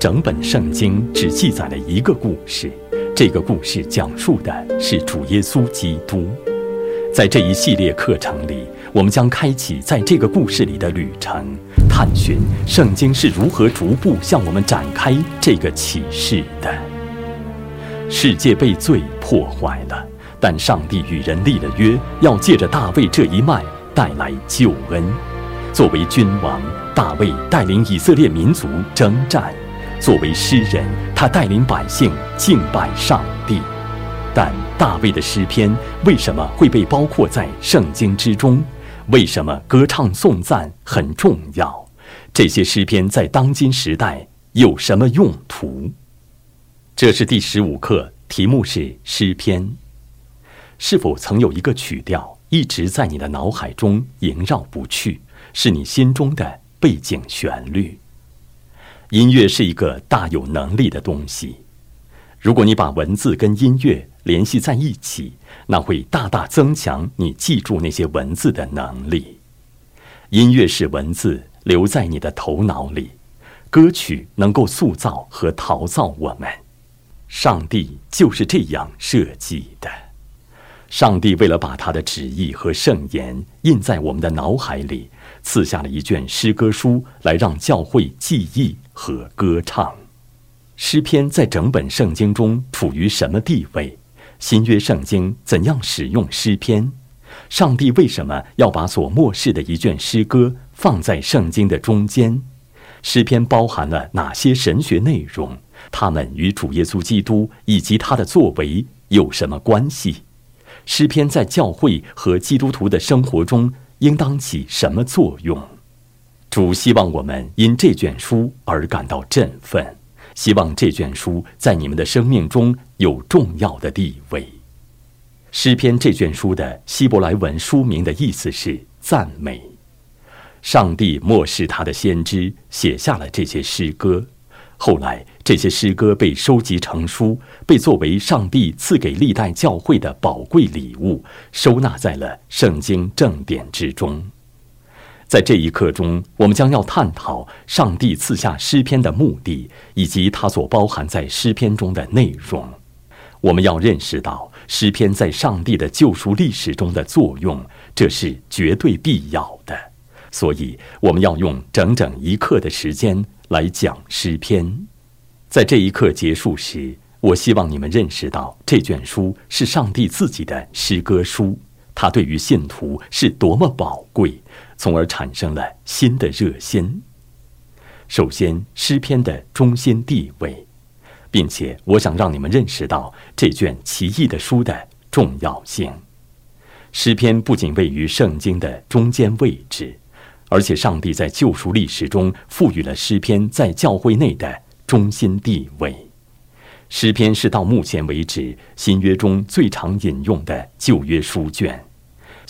整本圣经只记载了一个故事，这个故事讲述的是主耶稣基督。在这一系列课程里，我们将开启在这个故事里的旅程，探寻圣经是如何逐步向我们展开这个启示的。世界被罪破坏了，但上帝与人立了约，要借着大卫这一脉带来救恩。作为君王，大卫带领以色列民族征战；作为诗人，他带领百姓敬拜上帝。但大卫的诗篇为什么会被包括在圣经之中？为什么歌唱颂赞很重要？这些诗篇在当今时代有什么用途？这是第十五课，题目是诗篇。是否曾有一个曲调一直在你的脑海中萦绕不去，是你心中的背景旋律？音乐是一个大有能力的东西。如果你把文字跟音乐联系在一起，那会大大增强你记住那些文字的能力。音乐使文字留在你的头脑里，歌曲能够塑造和陶造我们。上帝就是这样设计的。上帝为了把他的旨意和圣言印在我们的脑海里，赐下了一卷诗歌书来让教会记忆和歌唱。诗篇在整本圣经中处于什么地位？新约圣经怎样使用诗篇？上帝为什么要把所漠视的一卷诗歌放在圣经的中间？诗篇包含了哪些神学内容？它们与主耶稣基督以及他的作为有什么关系？诗篇在教会和基督徒的生活中应当起什么作用？主希望我们因这卷书而感到振奋。希望这卷书在你们的生命中有重要的地位。诗篇这卷书的希伯来文书名的意思是赞美。上帝漠视他的先知，写下了这些诗歌。后来，这些诗歌被收集成书，被作为上帝赐给历代教会的宝贵礼物，收纳在了圣经正典之中。在这一刻中，我们将要探讨上帝赐下诗篇的目的，以及它所包含在诗篇中的内容。我们要认识到诗篇在上帝的救赎历史中的作用，这是绝对必要的。所以，我们要用整整一刻的时间来讲诗篇。在这一刻结束时，我希望你们认识到这卷书是上帝自己的诗歌书，它对于信徒是多么宝贵。从而产生了新的热心。首先，诗篇的中心地位，并且我想让你们认识到这卷奇异的书的重要性。诗篇不仅位于圣经的中间位置，而且上帝在救赎历史中赋予了诗篇在教会内的中心地位。诗篇是到目前为止新约中最常引用的旧约书卷。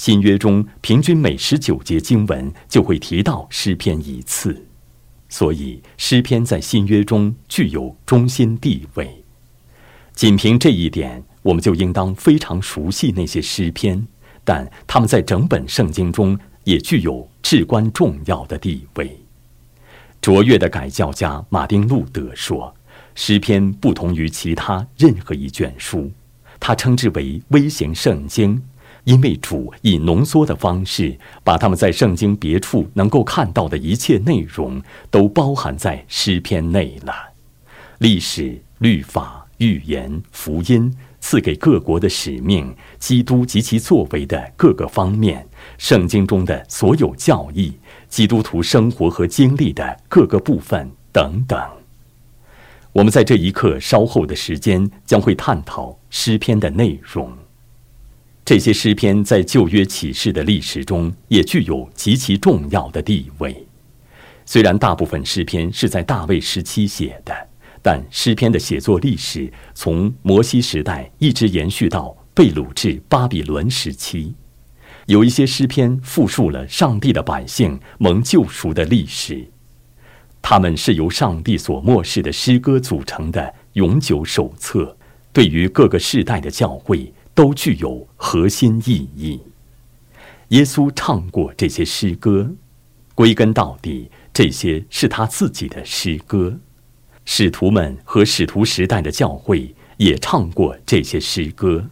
新约中平均每十九节经文就会提到诗篇一次，所以诗篇在新约中具有中心地位。仅凭这一点，我们就应当非常熟悉那些诗篇，但他们在整本圣经中也具有至关重要的地位。卓越的改教家马丁路德说：“诗篇不同于其他任何一卷书，他称之为微型圣经。”因为主以浓缩的方式，把他们在圣经别处能够看到的一切内容，都包含在诗篇内了。历史、律法、预言、福音，赐给各国的使命，基督及其作为的各个方面，圣经中的所有教义，基督徒生活和经历的各个部分等等。我们在这一刻稍后的时间将会探讨诗篇的内容。这些诗篇在旧约启示的历史中也具有极其重要的地位。虽然大部分诗篇是在大卫时期写的，但诗篇的写作历史从摩西时代一直延续到被掳至巴比伦时期。有一些诗篇复述了上帝的百姓蒙救赎的历史，他们是由上帝所漠视的诗歌组成的永久手册，对于各个世代的教会。都具有核心意义。耶稣唱过这些诗歌，归根到底，这些是他自己的诗歌。使徒们和使徒时代的教会也唱过这些诗歌。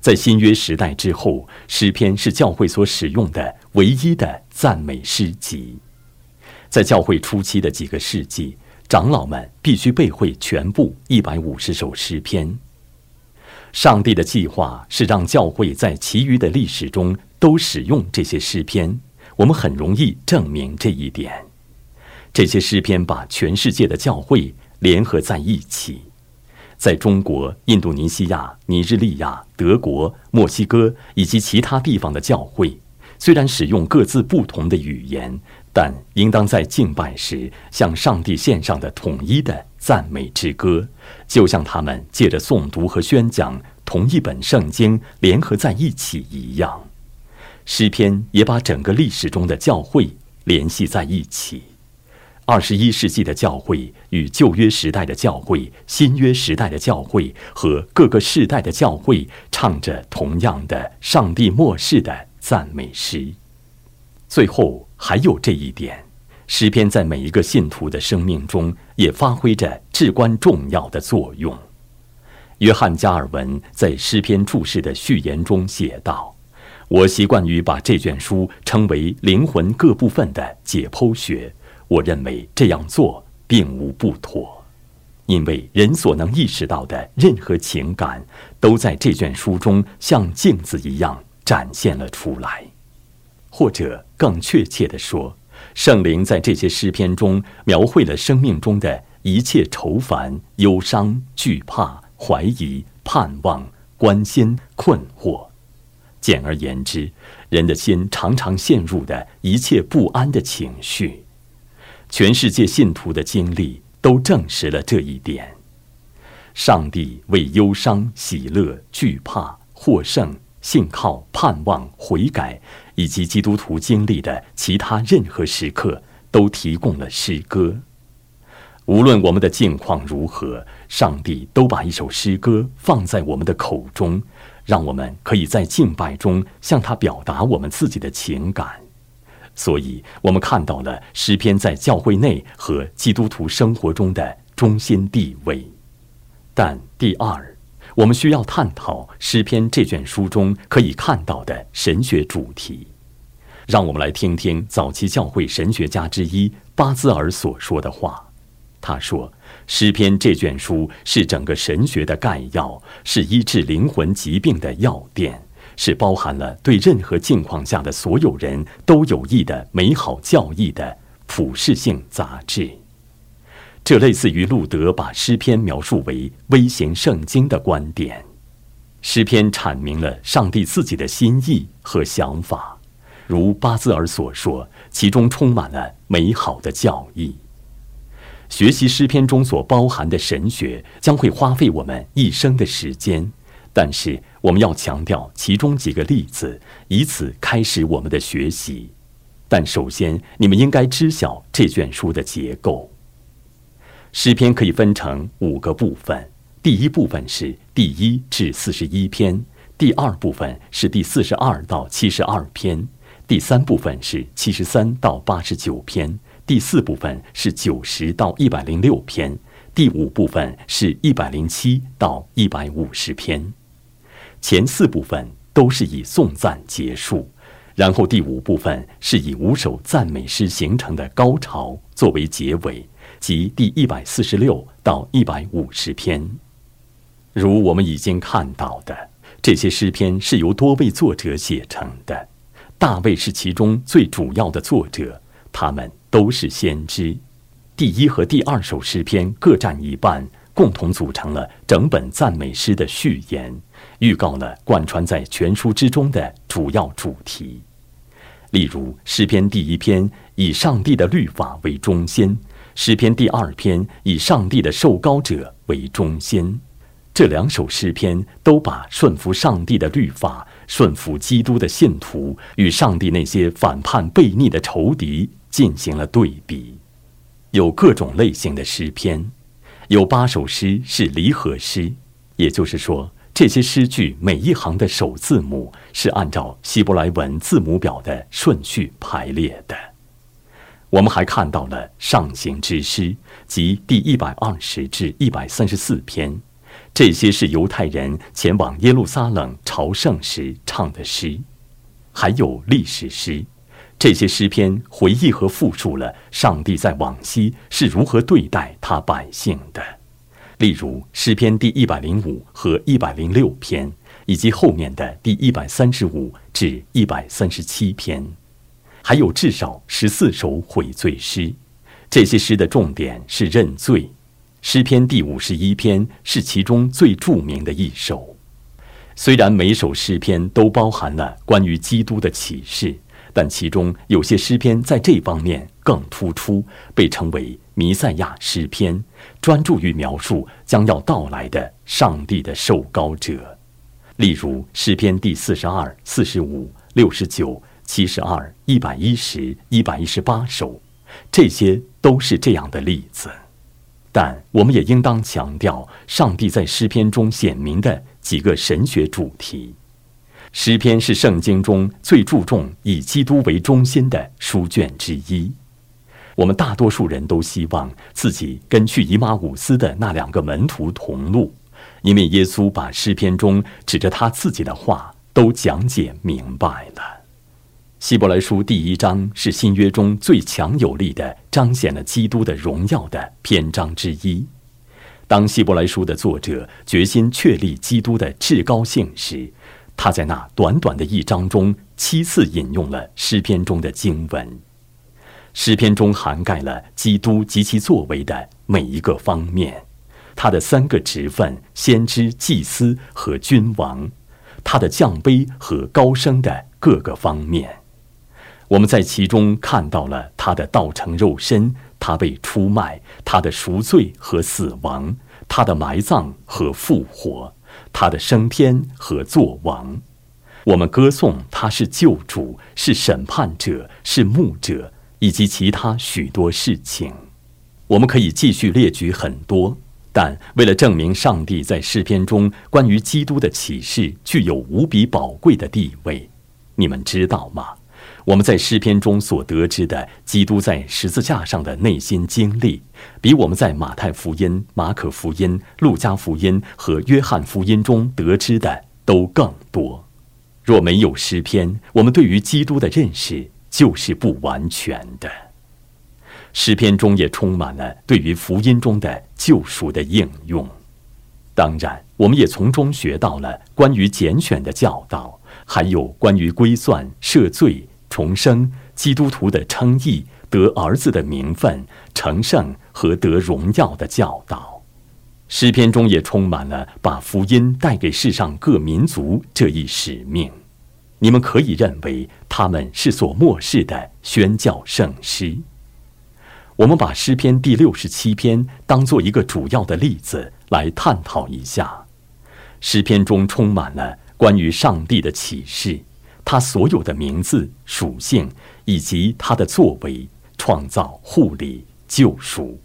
在新约时代之后，诗篇是教会所使用的唯一的赞美诗集。在教会初期的几个世纪，长老们必须背会全部一百五十首诗篇。上帝的计划是让教会在其余的历史中都使用这些诗篇。我们很容易证明这一点。这些诗篇把全世界的教会联合在一起。在中国、印度尼西亚、尼日利亚、德国、墨西哥以及其他地方的教会，虽然使用各自不同的语言，但应当在敬拜时向上帝献上的统一的赞美之歌。就像他们借着诵读和宣讲同一本圣经联合在一起一样，诗篇也把整个历史中的教会联系在一起。二十一世纪的教会与旧约时代的教会、新约时代的教会和各个世代的教会唱着同样的上帝末世的赞美诗。最后还有这一点。诗篇在每一个信徒的生命中也发挥着至关重要的作用。约翰·加尔文在诗篇注释的序言中写道：“我习惯于把这卷书称为灵魂各部分的解剖学。我认为这样做并无不妥，因为人所能意识到的任何情感，都在这卷书中像镜子一样展现了出来。或者更确切地说。”圣灵在这些诗篇中描绘了生命中的一切愁烦、忧伤、惧怕、怀疑、盼望、关心、困惑。简而言之，人的心常常陷入的一切不安的情绪。全世界信徒的经历都证实了这一点。上帝为忧伤、喜乐、惧怕、获胜。信靠、盼望、悔改，以及基督徒经历的其他任何时刻，都提供了诗歌。无论我们的境况如何，上帝都把一首诗歌放在我们的口中，让我们可以在敬拜中向他表达我们自己的情感。所以，我们看到了诗篇在教会内和基督徒生活中的中心地位。但第二。我们需要探讨诗篇这卷书中可以看到的神学主题。让我们来听听早期教会神学家之一巴兹尔所说的话。他说：“诗篇这卷书是整个神学的概要，是医治灵魂疾病的要点，是包含了对任何境况下的所有人都有益的美好教义的普世性杂志。”这类似于路德把诗篇描述为微型圣经的观点。诗篇阐明了上帝自己的心意和想法，如巴兹尔所说，其中充满了美好的教义。学习诗篇中所包含的神学将会花费我们一生的时间，但是我们要强调其中几个例子，以此开始我们的学习。但首先，你们应该知晓这卷书的结构。诗篇可以分成五个部分，第一部分是第一至四十一篇，第二部分是第四十二到七十二篇，第三部分是七十三到八十九篇，第四部分是九十到一百零六篇，第五部分是一百零七到一百五十篇。前四部分都是以颂赞结束，然后第五部分是以五首赞美诗形成的高潮作为结尾。即第一百四十六到一百五十篇，如我们已经看到的，这些诗篇是由多位作者写成的。大卫是其中最主要的作者，他们都是先知。第一和第二首诗篇各占一半，共同组成了整本赞美诗的序言，预告了贯穿在全书之中的主要主题。例如，诗篇第一篇以上帝的律法为中心。诗篇第二篇以上帝的受膏者为中心，这两首诗篇都把顺服上帝的律法、顺服基督的信徒与上帝那些反叛悖逆的仇敌进行了对比。有各种类型的诗篇，有八首诗是离合诗，也就是说，这些诗句每一行的首字母是按照希伯来文字母表的顺序排列的。我们还看到了上行之诗，即第一百二十至一百三十四篇，这些是犹太人前往耶路撒冷朝圣时唱的诗，还有历史诗。这些诗篇回忆和复述了上帝在往昔是如何对待他百姓的，例如诗篇第一百零五和一百零六篇，以及后面的第一百三十五至一百三十七篇，还有至少十四首悔罪诗。这些诗的重点是认罪。诗篇第五十一篇是其中最著名的一首。虽然每首诗篇都包含了关于基督的启示。但其中有些诗篇在这方面更突出，被称为弥赛亚诗篇，专注于描述将要到来的上帝的受膏者。例如诗篇第四十二、四十五、六十九、七十二、一百一十、一百一十八首，这些都是这样的例子。但我们也应当强调上帝在诗篇中显明的几个神学主题。诗篇是圣经中最注重以基督为中心的书卷之一。我们大多数人都希望自己跟去以马五斯的那两个门徒同路，因为耶稣把诗篇中指着他自己的话都讲解明白了。希伯来书第一章是新约中最强有力的彰显了基督的荣耀的篇章之一。当希伯来书的作者决心确立基督的至高性时，他在那短短的一章中七次引用了诗篇中的经文，诗篇中涵盖了基督及其作为的每一个方面，他的三个职分：先知、祭司和君王，他的降卑和高升的各个方面。我们在其中看到了他的道成肉身，他被出卖，他的赎罪和死亡，他的埋葬和复活。他的升天和作王，我们歌颂他是救主，是审判者，是牧者，以及其他许多事情。我们可以继续列举很多，但为了证明上帝在诗篇中关于基督的启示具有无比宝贵的地位，你们知道吗？我们在诗篇中所得知的基督在十字架上的内心经历，比我们在马太福音、马可福音、路加福音和约翰福音中得知的都更多。若没有诗篇，我们对于基督的认识就是不完全的。诗篇中也充满了对于福音中的救赎的应用。当然，我们也从中学到了关于拣选的教导，还有关于归算、赦罪。重生基督徒的称义、得儿子的名分、成圣和得荣耀的教导，诗篇中也充满了把福音带给世上各民族这一使命。你们可以认为他们是所漠视的宣教圣诗。我们把诗篇第六十七篇当做一个主要的例子来探讨一下。诗篇中充满了关于上帝的启示。他所有的名字、属性以及他的作为、创造、护理、救赎，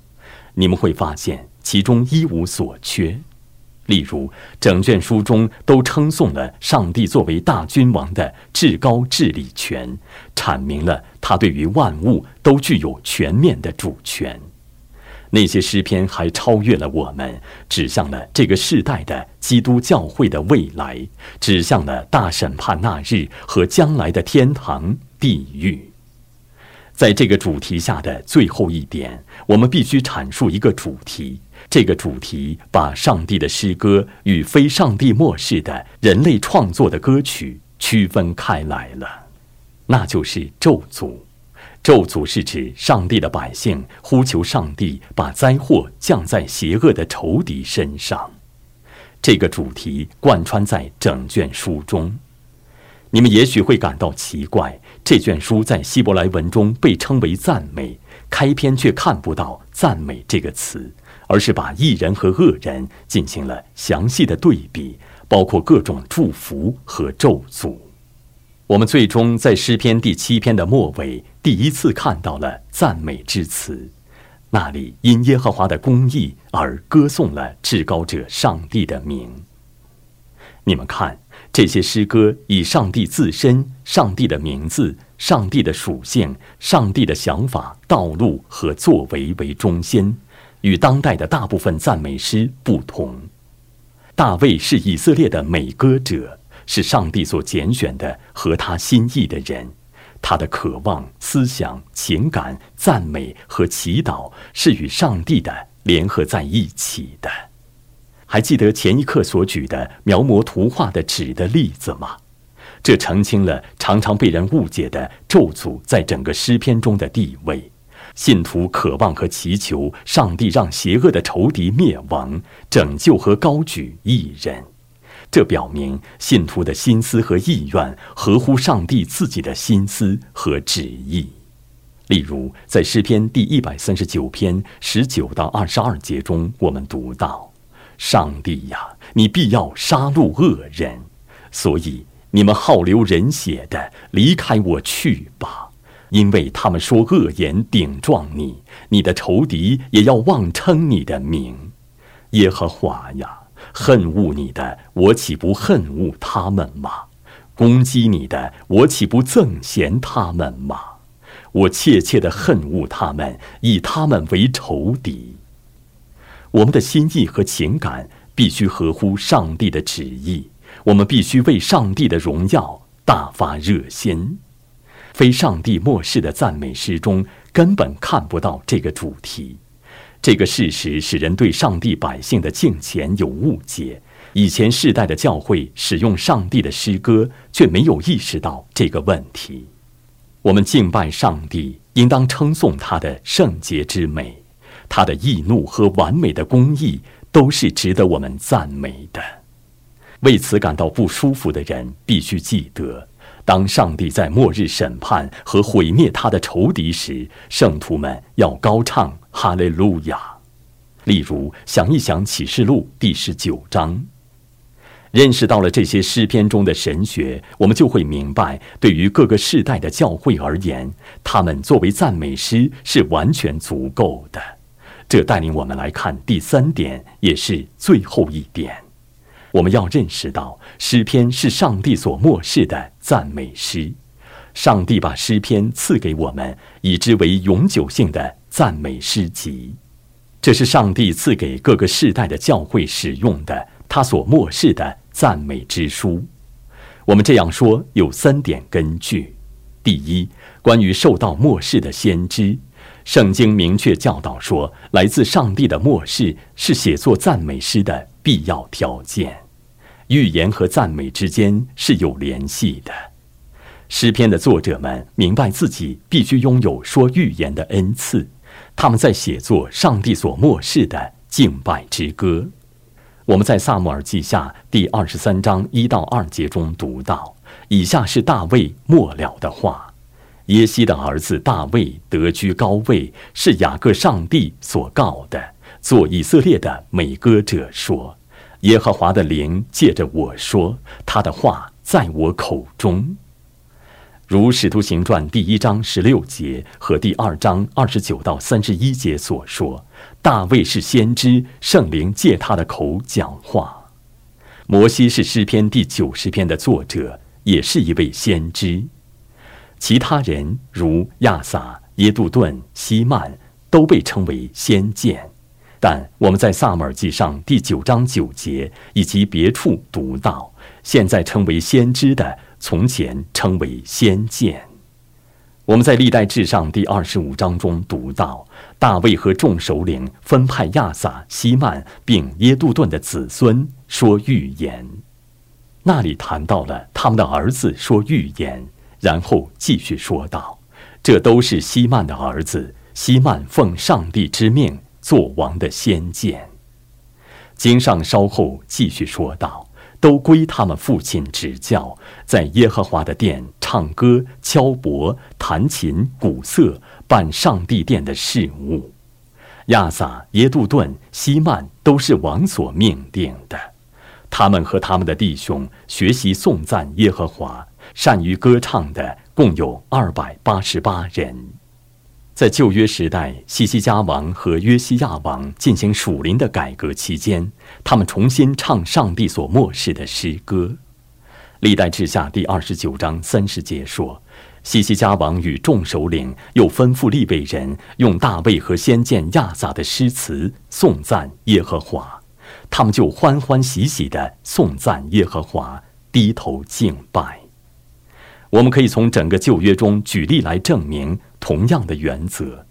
你们会发现其中一无所缺。例如，整卷书中都称颂了上帝作为大君王的至高治理权，阐明了他对于万物都具有全面的主权。那些诗篇还超越了我们，指向了这个世代的基督教会的未来，指向了大审判那日和将来的天堂、地狱。在这个主题下的最后一点，我们必须阐述一个主题。这个主题把上帝的诗歌与非上帝漠视的人类创作的歌曲区分开来了，那就是咒诅。咒诅是指上帝的百姓呼求上帝把灾祸降在邪恶的仇敌身上，这个主题贯穿在整卷书中。你们也许会感到奇怪，这卷书在希伯来文中被称为赞美，开篇却看不到“赞美”这个词，而是把义人和恶人进行了详细的对比，包括各种祝福和咒诅。我们最终在诗篇第七篇的末尾，第一次看到了赞美之词，那里因耶和华的公义而歌颂了至高者上帝的名。你们看，这些诗歌以上帝自身、上帝的名字、上帝的属性、上帝的想法、道路和作为为中心，与当代的大部分赞美诗不同。大卫是以色列的美歌者，是上帝所拣选的合他心意的人。他的渴望、思想、情感、赞美和祈祷是与上帝的联合在一起的。还记得前一刻所举的描摹图画的纸的例子吗？这澄清了常常被人误解的咒诅在整个诗篇中的地位。信徒渴望和祈求上帝让邪恶的仇敌灭亡，拯救和高举义人。这表明信徒的心思和意愿合乎上帝自己的心思和旨意。例如，在诗篇第一百三十九篇十九到二十二节中，我们读到：“上帝呀，你必要杀戮恶人，所以你们好流人血的离开我去吧，因为他们说恶言顶撞你，你的仇敌也要妄称你的名，耶和华呀。”恨恶你的，我岂不恨恶他们吗？攻击你的，我岂不憎嫌他们吗？我切切的恨恶他们，以他们为仇敌。我们的心意和情感必须合乎上帝的旨意，我们必须为上帝的荣耀大发热心。非上帝漠视的赞美诗中根本看不到这个主题。这个事实使人对上帝百姓的敬虔有误解。以前世代的教会使用上帝的诗歌，却没有意识到这个问题。我们敬拜上帝，应当称颂他的圣洁之美，他的易怒和完美的公义都是值得我们赞美的。为此感到不舒服的人，必须记得。当上帝在末日审判和毁灭他的仇敌时，圣徒们要高唱哈利路亚。例如，想一想启示录第十九章，认识到了这些诗篇中的神学，我们就会明白，对于各个世代的教会而言，他们作为赞美诗是完全足够的。这带领我们来看第三点，也是最后一点。我们要认识到，诗篇是上帝所漠视的赞美诗。上帝把诗篇赐给我们，以之为永久性的赞美诗集。这是上帝赐给各个世代的教会使用的，他所漠视的赞美之书。我们这样说有三点根据：第一，关于受到漠视的先知，圣经明确教导说，来自上帝的漠视是写作赞美诗的必要条件。预言和赞美之间是有联系的。诗篇的作者们明白自己必须拥有说预言的恩赐，他们在写作上帝所漠视的敬拜之歌。我们在萨姆尔记下第二十三章一到二节中读到，以下是大卫末了的话：耶西的儿子大卫得居高位，是雅各上帝所告的，做以色列的美歌者说。耶和华的灵借着我说，他的话在我口中，如《使徒行传》第一章十六节和第二章二十九到三十一节所说，大卫是先知，圣灵借他的口讲话；摩西是诗篇第九十篇的作者，也是一位先知；其他人如亚撒、耶杜顿、希曼，都被称为先见。但我们在《萨母尔记上》第九章九节以及别处读到，现在称为先知的，从前称为先见。我们在《历代志上》第二十五章中读到，大卫和众首领分派亚撒、希曼并耶杜顿的子孙说预言。那里谈到了他们的儿子说预言，然后继续说道：“这都是希曼的儿子，希曼奉上帝之命。”做王的先见，经上稍后继续说道：“都归他们父亲指教，在耶和华的殿唱歌、敲钹、弹琴、鼓瑟，办上帝殿的事务。亚撒、耶杜顿、希曼都是王所命定的。他们和他们的弟兄学习颂赞耶和华，善于歌唱的共有二百八十八人。”在旧约时代，西西家王和约西亚王进行属灵的改革期间，他们重新唱上帝所漠视的诗歌。历代志下第二十九章三十节说：“西西家王与众首领又吩咐利未人用大卫和先见亚撒的诗词颂赞耶和华，他们就欢欢喜喜地颂赞耶和华，低头敬拜。”我们可以从整个旧约中举例来证明同样的原则。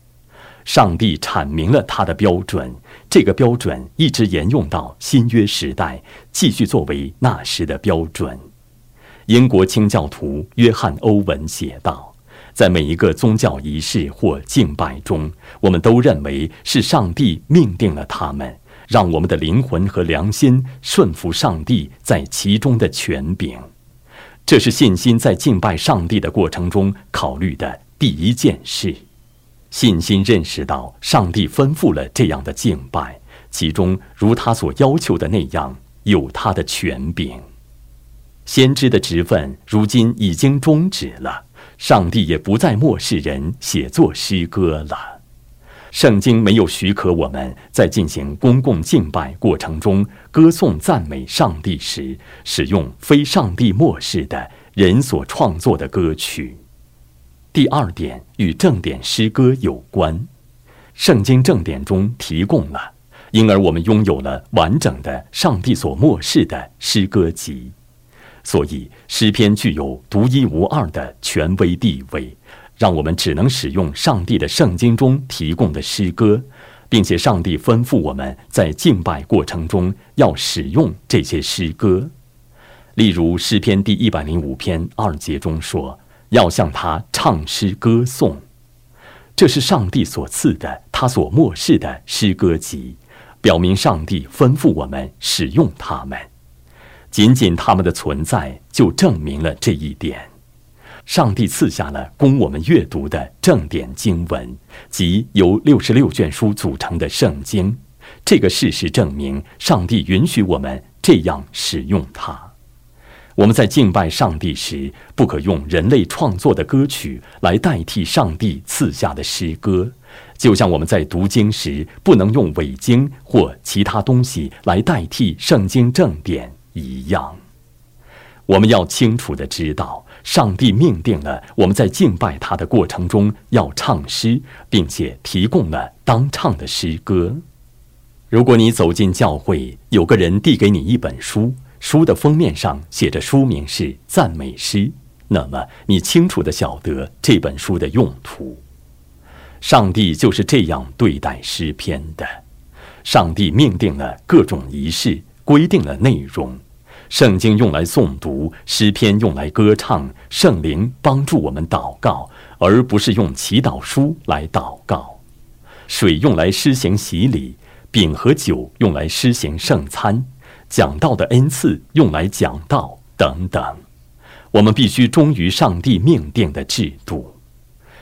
上帝阐明了他的标准，这个标准一直沿用到新约时代，继续作为那时的标准。英国清教徒约翰·欧文写道：“在每一个宗教仪式或敬拜中，我们都认为是上帝命定了他们，让我们的灵魂和良心顺服上帝在其中的权柄。这是信心在敬拜上帝的过程中考虑的第一件事。信心认识到上帝吩咐了这样的敬拜，其中如他所要求的那样有他的权柄。”先知的职分如今已经终止了，上帝也不再漠视人写作诗歌了。圣经没有许可我们在进行公共敬拜过程中歌颂赞美上帝时使用非上帝漠视的人所创作的歌曲。第二点与正典诗歌有关，圣经正典中提供了，因而我们拥有了完整的上帝所漠视的诗歌集。所以，诗篇具有独一无二的权威地位，让我们只能使用上帝的圣经中提供的诗歌，并且上帝吩咐我们在敬拜过程中要使用这些诗歌。例如，诗篇第一百零五篇二节中说：“要向他唱诗歌颂。”这是上帝所赐的，他所漠视的诗歌集，表明上帝吩咐我们使用它们。仅仅他们的存在就证明了这一点。上帝赐下了供我们阅读的正典经文，即由六十六卷书组成的圣经。这个事实证明，上帝允许我们这样使用它。我们在敬拜上帝时，不可用人类创作的歌曲来代替上帝赐下的诗歌，就像我们在读经时不能用伪经或其他东西来代替圣经正典。一样，我们要清楚的知道，上帝命定了我们在敬拜他的过程中要唱诗，并且提供了当唱的诗歌。如果你走进教会，有个人递给你一本书，书的封面上写着书名是赞美诗，那么你清楚的晓得这本书的用途。上帝就是这样对待诗篇的。上帝命定了各种仪式。规定了内容，圣经用来诵读，诗篇用来歌唱，圣灵帮助我们祷告，而不是用祈祷书来祷告。水用来施行洗礼，饼和酒用来施行圣餐，讲道的恩赐用来讲道等等。我们必须忠于上帝命定的制度。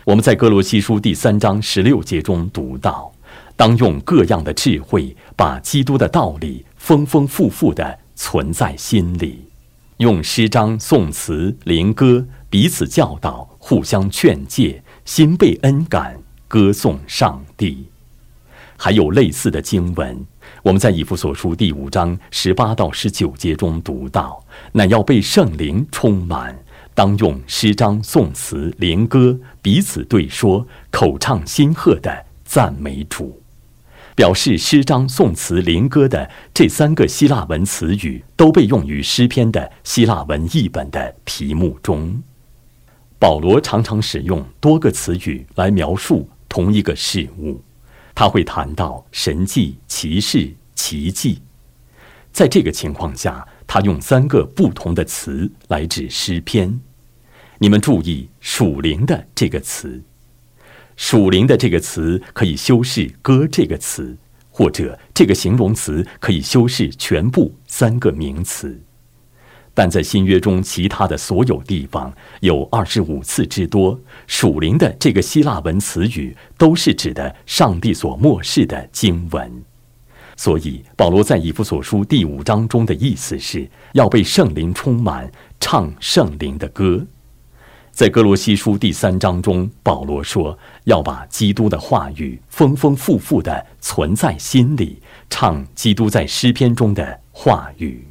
我们在哥罗西书第三章十六节中读到。当用各样的智慧，把基督的道理丰丰富富地存在心里，用诗章、颂词、灵歌彼此教导，互相劝诫，心被恩感，歌颂上帝。还有类似的经文，我们在以弗所书第五章十八到十九节中读到：乃要被圣灵充满，当用诗章、颂词、灵歌彼此对说，口唱心和的赞美主。表示诗章、颂词、灵歌的这三个希腊文词语，都被用于诗篇的希腊文译本的题目中。保罗常常使用多个词语来描述同一个事物，他会谈到神迹、奇事、奇迹。在这个情况下，他用三个不同的词来指诗篇。你们注意“属灵”的这个词。属灵的这个词可以修饰“歌”这个词，或者这个形容词可以修饰全部三个名词。但在新约中，其他的所有地方有二十五次之多，属灵的这个希腊文词语都是指的上帝所漠视的经文。所以，保罗在以弗所书第五章中的意思是要被圣灵充满，唱圣灵的歌。在哥罗西书第三章中，保罗说要把基督的话语丰丰富富地存在心里，唱基督在诗篇中的话语。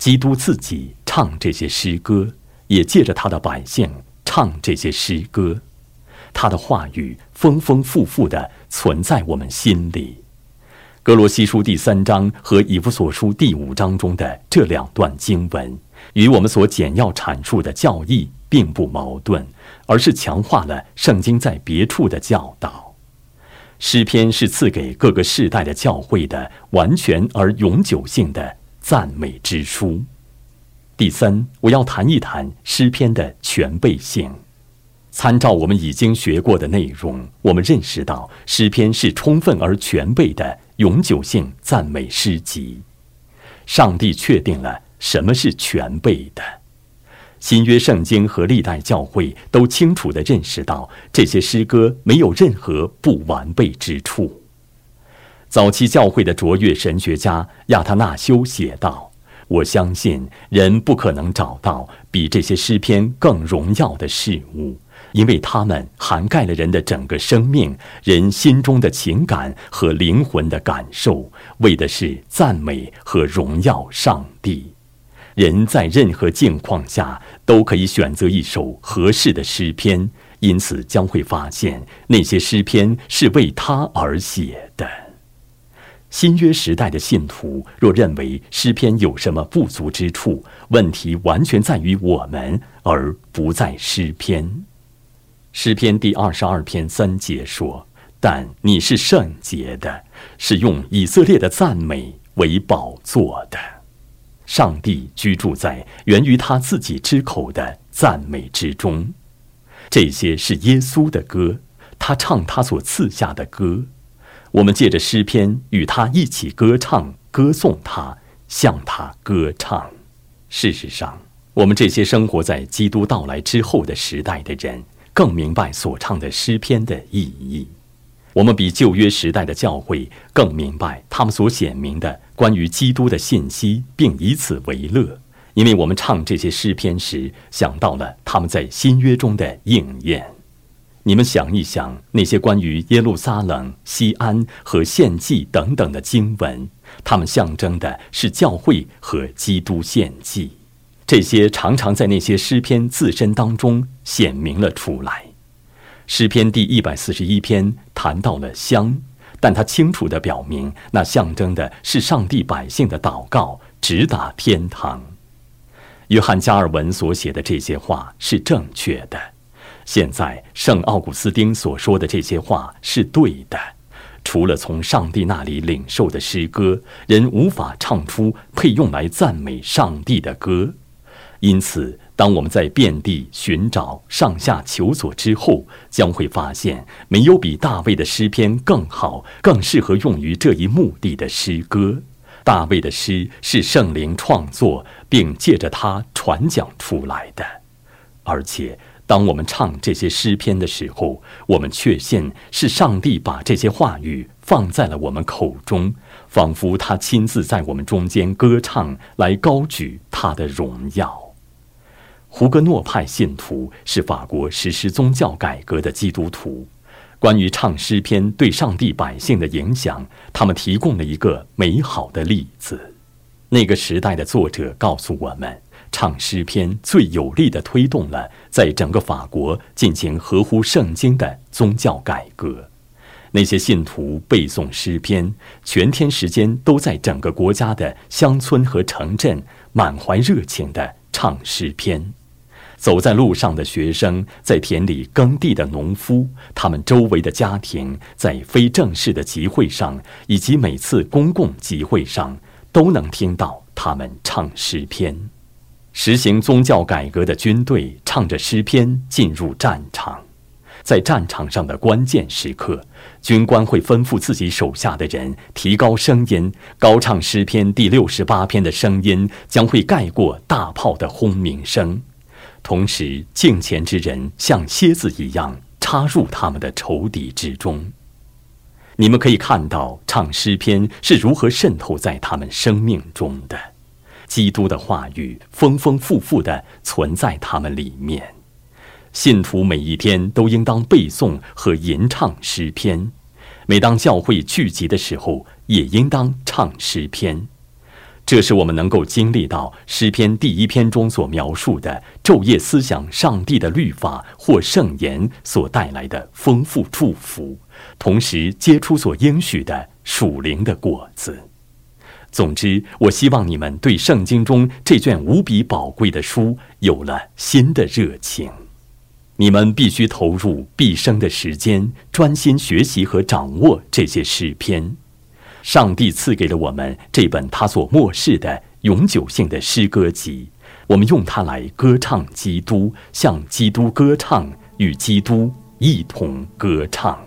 基督自己唱这些诗歌，也借着他的百姓唱这些诗歌。他的话语丰丰富富的存在我们心里。格罗西书第三章和以弗所书第五章中的这两段经文，与我们所简要阐述的教义并不矛盾，而是强化了圣经在别处的教导。诗篇是赐给各个世代的教会的完全而永久性的赞美之书。第三，我要谈一谈诗篇的全备性。参照我们已经学过的内容，我们认识到诗篇是充分而全备的永久性赞美诗集。上帝确定了什么是全备的。新约圣经和历代教会都清楚地认识到这些诗歌没有任何不完备之处。早期教会的卓越神学家亚他纳修写道：“我相信人不可能找到比这些诗篇更荣耀的事物。”因为它们涵盖了人的整个生命、人心中的情感和灵魂的感受，为的是赞美和荣耀上帝。人在任何境况下都可以选择一首合适的诗篇，因此将会发现那些诗篇是为他而写的。新约时代的信徒若认为诗篇有什么不足之处，问题完全在于我们，而不在诗篇。诗篇第二十二篇三节说：“但你是圣洁的，是用以色列的赞美为宝座的。上帝居住在源于他自己之口的赞美之中。这些是耶稣的歌，他唱他所赐下的歌。我们借着诗篇与他一起歌唱，歌颂他，向他歌唱。事实上，我们这些生活在基督到来之后的时代的人。”更明白所唱的诗篇的意义。我们比旧约时代的教会更明白他们所显明的关于基督的信息，并以此为乐，因为我们唱这些诗篇时想到了他们在新约中的应验。你们想一想，那些关于耶路撒冷、西安和献祭等等的经文，它们象征的是教会和基督献祭。这些常常在那些诗篇自身当中显明了出来。诗篇第一百四十一篇谈到了香，但它清楚地表明，那象征的是上帝百姓的祷告直达天堂。约翰加尔文所写的这些话是正确的。现在圣奥古斯丁所说的这些话是对的。除了从上帝那里领受的诗歌，人无法唱出配用来赞美上帝的歌。因此，当我们在遍地寻找、上下求索之后，将会发现没有比大卫的诗篇更好、更适合用于这一目的的诗歌。大卫的诗是圣灵创作并借着他传讲出来的，而且当我们唱这些诗篇的时候，我们确信是上帝把这些话语放在了我们口中，仿佛他亲自在我们中间歌唱，来高举他的荣耀。胡格诺派信徒是法国实施宗教改革的基督徒。关于唱诗篇对上帝百姓的影响，他们提供了一个美好的例子。那个时代的作者告诉我们，唱诗篇最有力地推动了在整个法国进行合乎圣经的宗教改革。那些信徒背诵诗篇，全天时间都在整个国家的乡村和城镇满怀热情地唱诗篇。走在路上的学生，在田里耕地的农夫，他们周围的家庭，在非正式的集会上，以及每次公共集会上，都能听到他们唱诗篇。实行宗教改革的军队唱着诗篇进入战场，在战场上的关键时刻，军官会吩咐自己手下的人提高声音，高唱诗篇第六十八篇的声音将会盖过大炮的轰鸣声。同时，镜前之人像蝎子一样插入他们的仇敌之中。你们可以看到，唱诗篇是如何渗透在他们生命中的。基督的话语丰丰富富的存在他们里面。信徒每一天都应当背诵和吟唱诗篇。每当教会聚集的时候，也应当唱诗篇。这是我们能够经历到诗篇第一篇中所描述的昼夜思想上帝的律法或圣言所带来的丰富祝福，同时结出所应许的属灵的果子。总之，我希望你们对圣经中这卷无比宝贵的书有了新的热情。你们必须投入毕生的时间，专心学习和掌握这些诗篇。上帝赐给了我们这本他所漠视的永久性的诗歌集，我们用它来歌唱基督，向基督歌唱，与基督一同歌唱。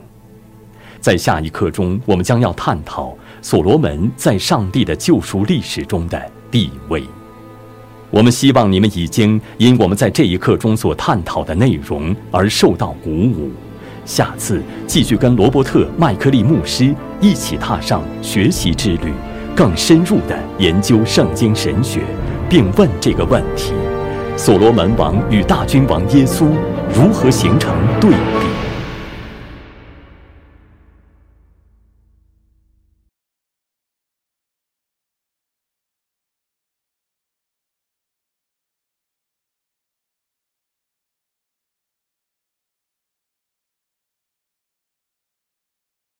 在下一课中，我们将要探讨所罗门在上帝的救赎历史中的地位。我们希望你们已经因我们在这一课中所探讨的内容而受到鼓舞。下次继续跟罗伯特·麦克利牧师一起踏上学习之旅，更深入地研究圣经神学，并问这个问题：所罗门王与大君王耶稣如何形成对？